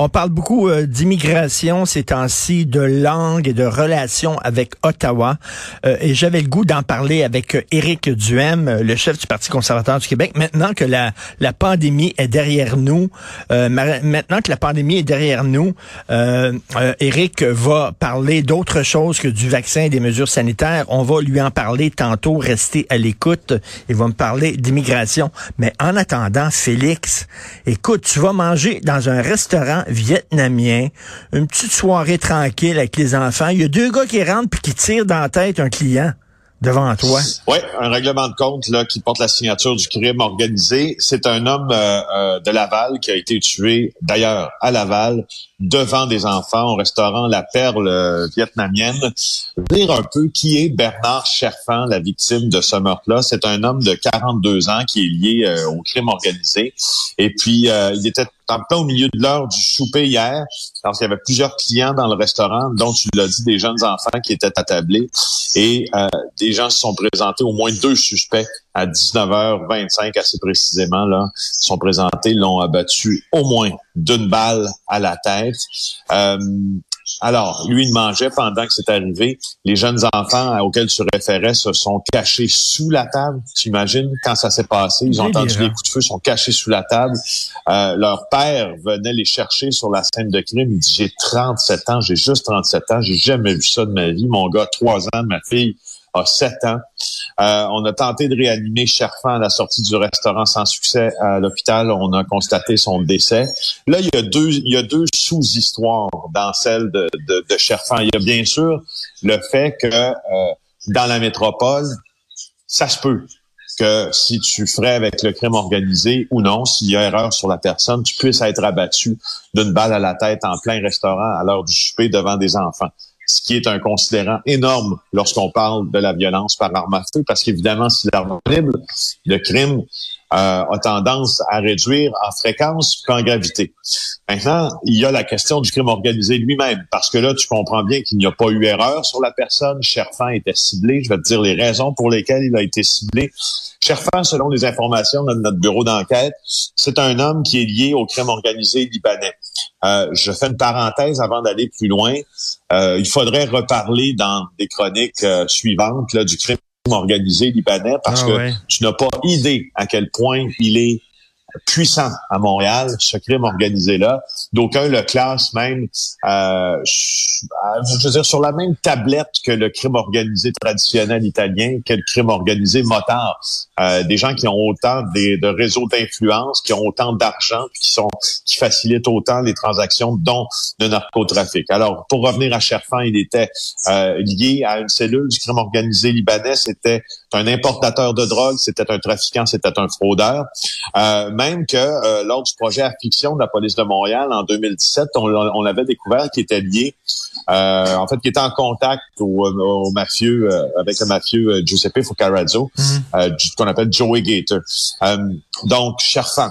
On parle beaucoup euh, d'immigration ces temps-ci, de langue et de relations avec Ottawa. Euh, et j'avais le goût d'en parler avec euh, Éric Duhem, le chef du Parti conservateur du Québec. Maintenant que la, la pandémie est derrière nous, maintenant que la pandémie est derrière nous, Éric va parler d'autre chose que du vaccin et des mesures sanitaires. On va lui en parler tantôt, rester à l'écoute. Il va me parler d'immigration. Mais en attendant, Félix, écoute, tu vas manger dans un restaurant vietnamien, une petite soirée tranquille avec les enfants. Il y a deux gars qui rentrent puis qui tirent dans la tête un client devant toi. Oui, un règlement de compte là qui porte la signature du crime organisé. C'est un homme euh, euh, de Laval qui a été tué, d'ailleurs à Laval, devant des enfants au restaurant La Perle euh, vietnamienne. Dire un peu qui est Bernard Cherfan, la victime de ce meurtre-là. C'est un homme de 42 ans qui est lié au crime organisé. Et puis, il était en plein au milieu de l'heure du souper hier, parce qu'il y avait plusieurs clients dans le restaurant, dont tu l'as dit, des jeunes enfants qui étaient attablés. Et euh, des gens se sont présentés, au moins deux suspects à 19h25 assez précisément, là, sont présentés, l'ont abattu au moins d'une balle à la tête. Euh, alors, lui, il mangeait pendant que c'est arrivé. Les jeunes enfants auxquels tu référais se sont cachés sous la table. Tu imagines quand ça s'est passé? Ils ont entendu les coups de feu, sont cachés sous la table. Euh, leur père venait les chercher sur la scène de crime. Il dit, j'ai 37 ans, j'ai juste 37 ans, j'ai jamais vu ça de ma vie. Mon gars, 3 ans, ma fille, a 7 ans. Euh, on a tenté de réanimer Cherfan à la sortie du restaurant sans succès à l'hôpital. On a constaté son décès. Là, il y a deux, il y a deux sous-histoires dans celle de, de, de Cherfan. Il y a bien sûr le fait que euh, dans la métropole, ça se peut que si tu ferais avec le crime organisé ou non, s'il y a erreur sur la personne, tu puisses être abattu d'une balle à la tête en plein restaurant à l'heure du souper devant des enfants ce qui est un considérant énorme lorsqu'on parle de la violence par arme à feu, parce qu'évidemment, si l'arme le crime a tendance à réduire en fréquence qu'en gravité. Maintenant, il y a la question du crime organisé lui-même, parce que là, tu comprends bien qu'il n'y a pas eu erreur sur la personne. Cherfan était ciblé. Je vais te dire les raisons pour lesquelles il a été ciblé. Cherfan, selon les informations de notre bureau d'enquête, c'est un homme qui est lié au crime organisé libanais. Euh, je fais une parenthèse avant d'aller plus loin. Euh, il faudrait reparler dans des chroniques suivantes là, du crime organisé libanais parce ah que tu n'as pas idée à quel point il est puissant à Montréal, ce crime organisé-là. D'aucuns le classent même, euh, je veux dire, sur la même tablette que le crime organisé traditionnel italien, que le crime organisé motard. Euh, des gens qui ont autant de réseaux d'influence, qui ont autant d'argent, qui sont qui facilitent autant les transactions, dont le narcotrafic. Alors, pour revenir à Cherfan, il était euh, lié à une cellule du crime organisé libanais. C'était un importateur de drogue, c'était un trafiquant, c'était un fraudeur. Euh, même que euh, lors du projet Affliction de la police de Montréal en 2017, on, on avait découvert qu'il était lié, euh, en fait, qu'il était en contact au, mafieux, euh, avec le mafieux Giuseppe Fucarazzo, mhm. qu'on appelle Joey Gator. donc, Cherfan,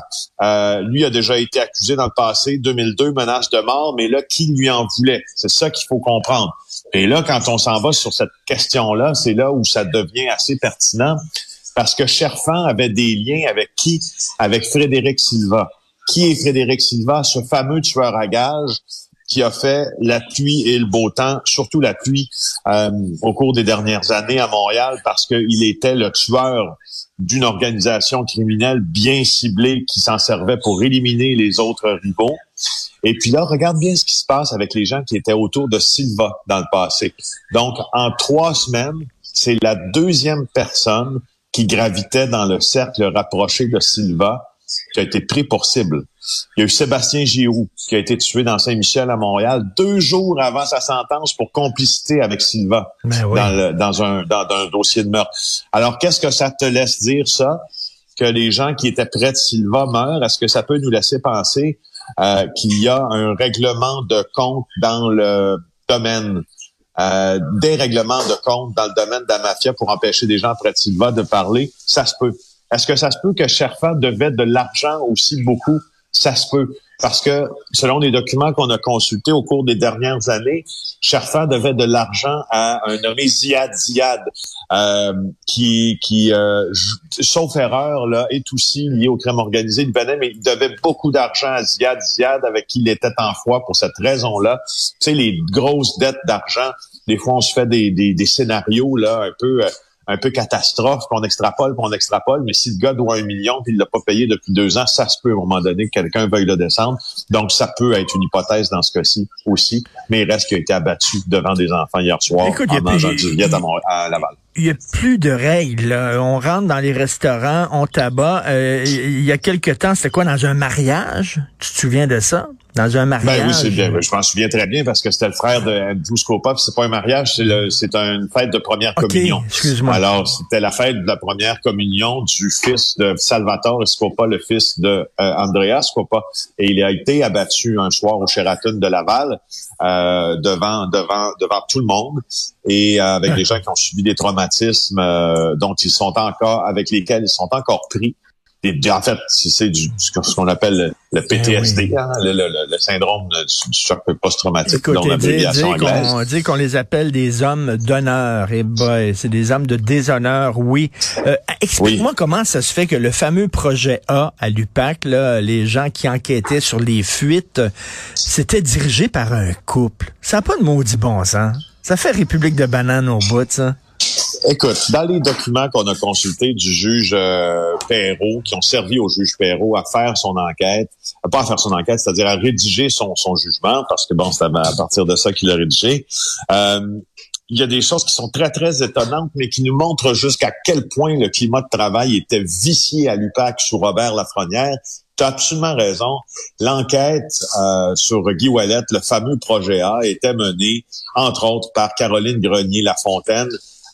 lui a déjà été accusé dans le passé, 2002, menace de mort, mais là, qui lui en voulait? C'est ça qu'il faut comprendre. Et là, quand on s'en va sur cette question-là, c'est là où ça devient assez pertinent parce que Cherfan avait des liens avec qui? Avec Frédéric Silva. Qui est Frédéric Silva? Ce fameux tueur à gages qui a fait la pluie et le beau temps, surtout la pluie euh, au cours des dernières années à Montréal, parce qu'il était le tueur d'une organisation criminelle bien ciblée qui s'en servait pour éliminer les autres rivaux. Et puis là, regarde bien ce qui se passe avec les gens qui étaient autour de Silva dans le passé. Donc, en trois semaines, c'est la deuxième personne qui gravitait dans le cercle rapproché de Silva, qui a été pris pour cible. Il y a eu Sébastien Giroux, qui a été tué dans Saint-Michel à Montréal deux jours avant sa sentence pour complicité avec Silva ben dans, un, dans, un dossier de meurtre. Alors, qu'est-ce que ça te laisse dire, ça? Que les gens qui étaient près de Silva meurent, est-ce que ça peut nous laisser penser euh, qu'il y a un règlement de compte dans le domaine euh, des règlements de compte dans le domaine de la mafia pour empêcher des gens Silva de parler, ça se peut. Est-ce que ça se peut que Sherfa devait de l'argent aussi beaucoup? Ça se peut. Parce que, selon les documents qu'on a consultés au cours des dernières années, Sherfa devait de l'argent à un nommé Ziad Ziad, euh, qui, qui euh, sauf erreur, là, est aussi lié au crime organisé. Venait, mais il devait beaucoup d'argent à Ziad Ziad, avec qui il était en foi pour cette raison-là. Tu sais, les grosses dettes d'argent, des fois, on se fait des, des, des scénarios là un peu... Euh, un peu catastrophe, qu'on extrapole, qu'on extrapole, mais si le gars doit un million puis il l'a pas payé depuis deux ans, ça se peut à un moment donné que quelqu'un veuille le descendre. Donc, ça peut être une hypothèse dans ce cas-ci aussi, mais il reste qu'il a été abattu devant des enfants hier soir Écoute, en mangeant du à, à Laval il y a plus de règles. On rentre dans les restaurants, on tabac. Euh, il y a quelque temps, c'était quoi dans un mariage? Tu te souviens de ça? Dans un mariage. Ben oui, c'est bien. Je m'en souviens très bien parce que c'était le frère de Andrew Scopa. C'est pas un mariage, c'est c'est une fête de première communion. Excuse-moi. Alors c'était la fête de la première communion du fils de Salvatore Scopa, le fils de euh, Andrea Scopa, et il a été abattu un soir au Sheraton de Laval euh, devant devant devant tout le monde et euh, avec des gens qui ont subi des traumatismes euh, dont ils sont encore avec lesquels ils sont encore pris en fait, c'est du, ce qu'on appelle le eh PTSD, hein, le, syndrome du, choc post-traumatique, dont l'abréviation anglaise. On dit qu'on les appelle des hommes d'honneur. Et boy, c'est des hommes de déshonneur, oui. Euh, explique-moi comment ça se fait que le fameux projet A à l'UPAC, là, les gens qui enquêtaient sur les fuites, c'était dirigé par un couple. Ça n'a pas de maudit bon sens. Ça fait République de banane au bout, ça. Écoute, dans les documents qu'on a consultés du juge euh, Perrault, qui ont servi au juge Perrault à faire son enquête, pas à faire son enquête, c'est-à-dire à rédiger son, son jugement, parce que bon, c'est à partir de ça qu'il a rédigé. Euh, il y a des choses qui sont très, très étonnantes, mais qui nous montrent jusqu'à quel point le climat de travail était vicié à l'UPAC sous Robert Lafrenière. Tu as absolument raison. L'enquête euh, sur Guy Wallet, le fameux projet A, était menée, entre autres, par Caroline Grenier-Lafontaine,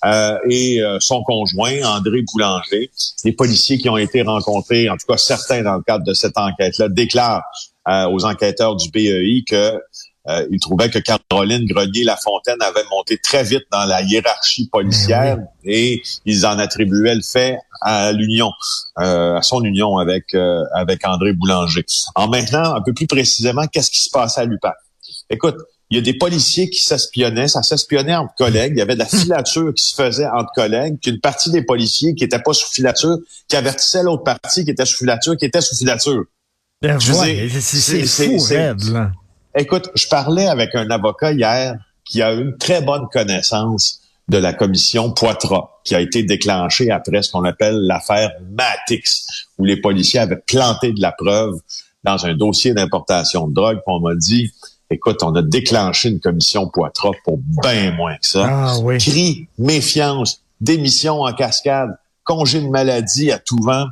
euh, et euh, son conjoint, André Boulanger. Les policiers qui ont été rencontrés, en tout cas certains dans le cadre de cette enquête-là, déclarent euh, aux enquêteurs du BEI que ils trouvaient que Caroline Grenier-Lafontaine avait monté très vite dans la hiérarchie policière et ils en attribuaient le fait à l'union, à son union avec avec André Boulanger. En maintenant un peu plus précisément, qu'est-ce qui se passait à l'UPAC? Écoute, il y a des policiers qui s'espionnaient, ça s'espionnait entre collègues, il y avait de la filature qui se faisait entre collègues, qu'une partie des policiers qui n'étaient pas sous filature, qui avertissaient l'autre partie qui était sous filature, qui était sous filature. Ben, c'est fou, Écoute, je parlais avec un avocat hier qui a une très bonne connaissance de la commission Poitras, qui a été déclenchée après ce qu'on appelle l'affaire Matix, où les policiers avaient planté de la preuve dans un dossier d'importation de drogue. On m'a dit, Écoute, on a déclenché une commission Poitras pour bien moins que ça. Ah, oui. Cri, méfiance, démission en cascade, congé de maladie à tout vent.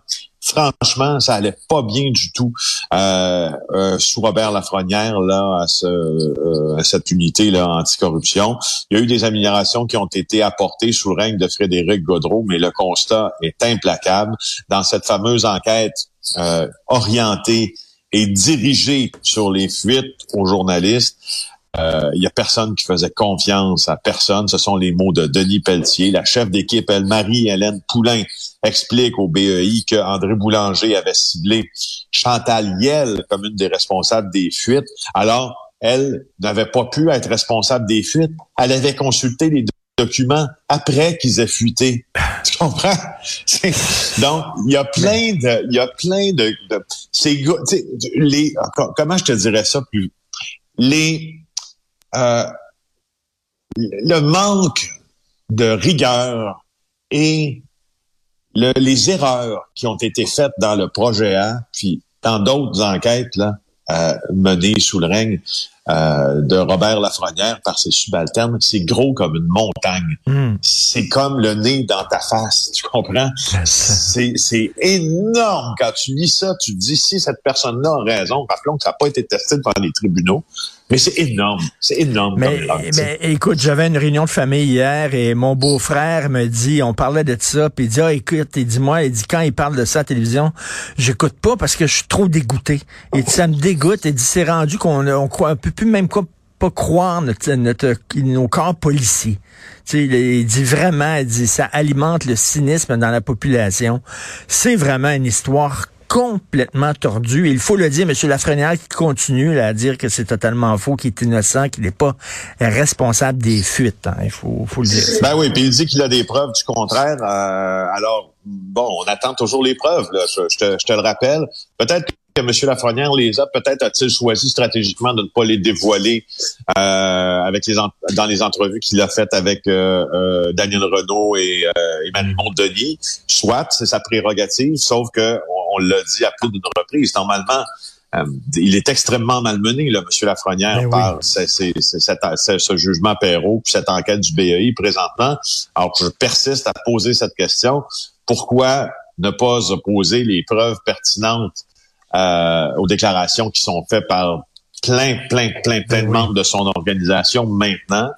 Franchement, ça allait pas bien du tout euh, euh, sous Robert Lafrenière là à, ce, euh, à cette unité là anticorruption. Il y a eu des améliorations qui ont été apportées sous le règne de Frédéric Godreau, mais le constat est implacable dans cette fameuse enquête orientée et dirigé sur les fuites aux journalistes. Euh, il y a personne qui faisait confiance à personne. Ce sont les mots de Denis Pelletier. La chef d'équipe, elle, Marie-Hélène Poulain, explique au BEI que André Boulanger avait ciblé Chantal Yel comme une des responsables des fuites. Alors, elle n'avait pas pu être responsable des fuites. Elle avait consulté les documents après qu'ils aient fuité. Tu comprends? Donc, il y a plein de, il y a plein de, de ces les, comment je te dirais ça plus, les, euh, le manque de rigueur et le, les erreurs qui ont été faites dans le projet A, puis dans d'autres enquêtes là, euh, menées sous le règne euh, de Robert Lafrenière par ses subalternes, c'est gros comme une montagne. Hmm. C'est comme le nez dans ta face, tu comprends? C'est énorme. Quand tu lis ça, tu te dis, si cette personne-là a raison, rappelons que ça n'a pas été testé devant les tribunaux, mais c'est énorme. C'est énorme. Mais, mais écoute, j'avais une réunion de famille hier et mon beau-frère me dit, on parlait de ça, puis il dit, ah, écoute, il dit, moi, il dit, quand il parle de ça à la télévision, j'écoute pas parce que je suis trop dégoûté. Dit, ça me dégoûte. Il dit, c'est rendu qu'on on croit, un peu plus même pas croire notre, notre, nos corps policiers. il, il dit vraiment, il dit ça alimente le cynisme dans la population. C'est vraiment une histoire complètement tordu. il faut le dire, M. Lafrenière qui continue à dire que c'est totalement faux, qu'il est innocent, qu'il n'est pas responsable des fuites. Hein. Il faut, faut le dire. Ben oui, puis il dit qu'il a des preuves du contraire. Euh, alors, bon, on attend toujours les preuves. Là. Je, te, je te le rappelle. Peut-être que M. Lafrenière les a, peut-être a-t-il choisi stratégiquement de ne pas les dévoiler euh, avec les dans les entrevues qu'il a faites avec euh, euh Daniel Renault et, euh, et Marie-Monte Denis. Soit, c'est sa prérogative, sauf que on, l'a dit à plus d'une reprise. Normalement, il est extrêmement malmené, là, M. Lafrenière, ben par ce jugement Perrault, puis cette enquête du BEI présentement. Alors, je persiste à poser cette question. Pourquoi ne pas opposer les preuves pertinentes euh, aux déclarations qui sont faites par plein, plein, plein, plein de ben membres de son organisation maintenant.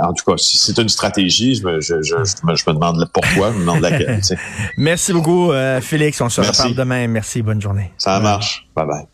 en tout cas, si c'est une stratégie, je me, je, je, me, demande pourquoi, je me demande laquelle. Merci beaucoup, euh, Félix. On se reparle demain. Merci. Bonne journée. Ça marche. Bye bye.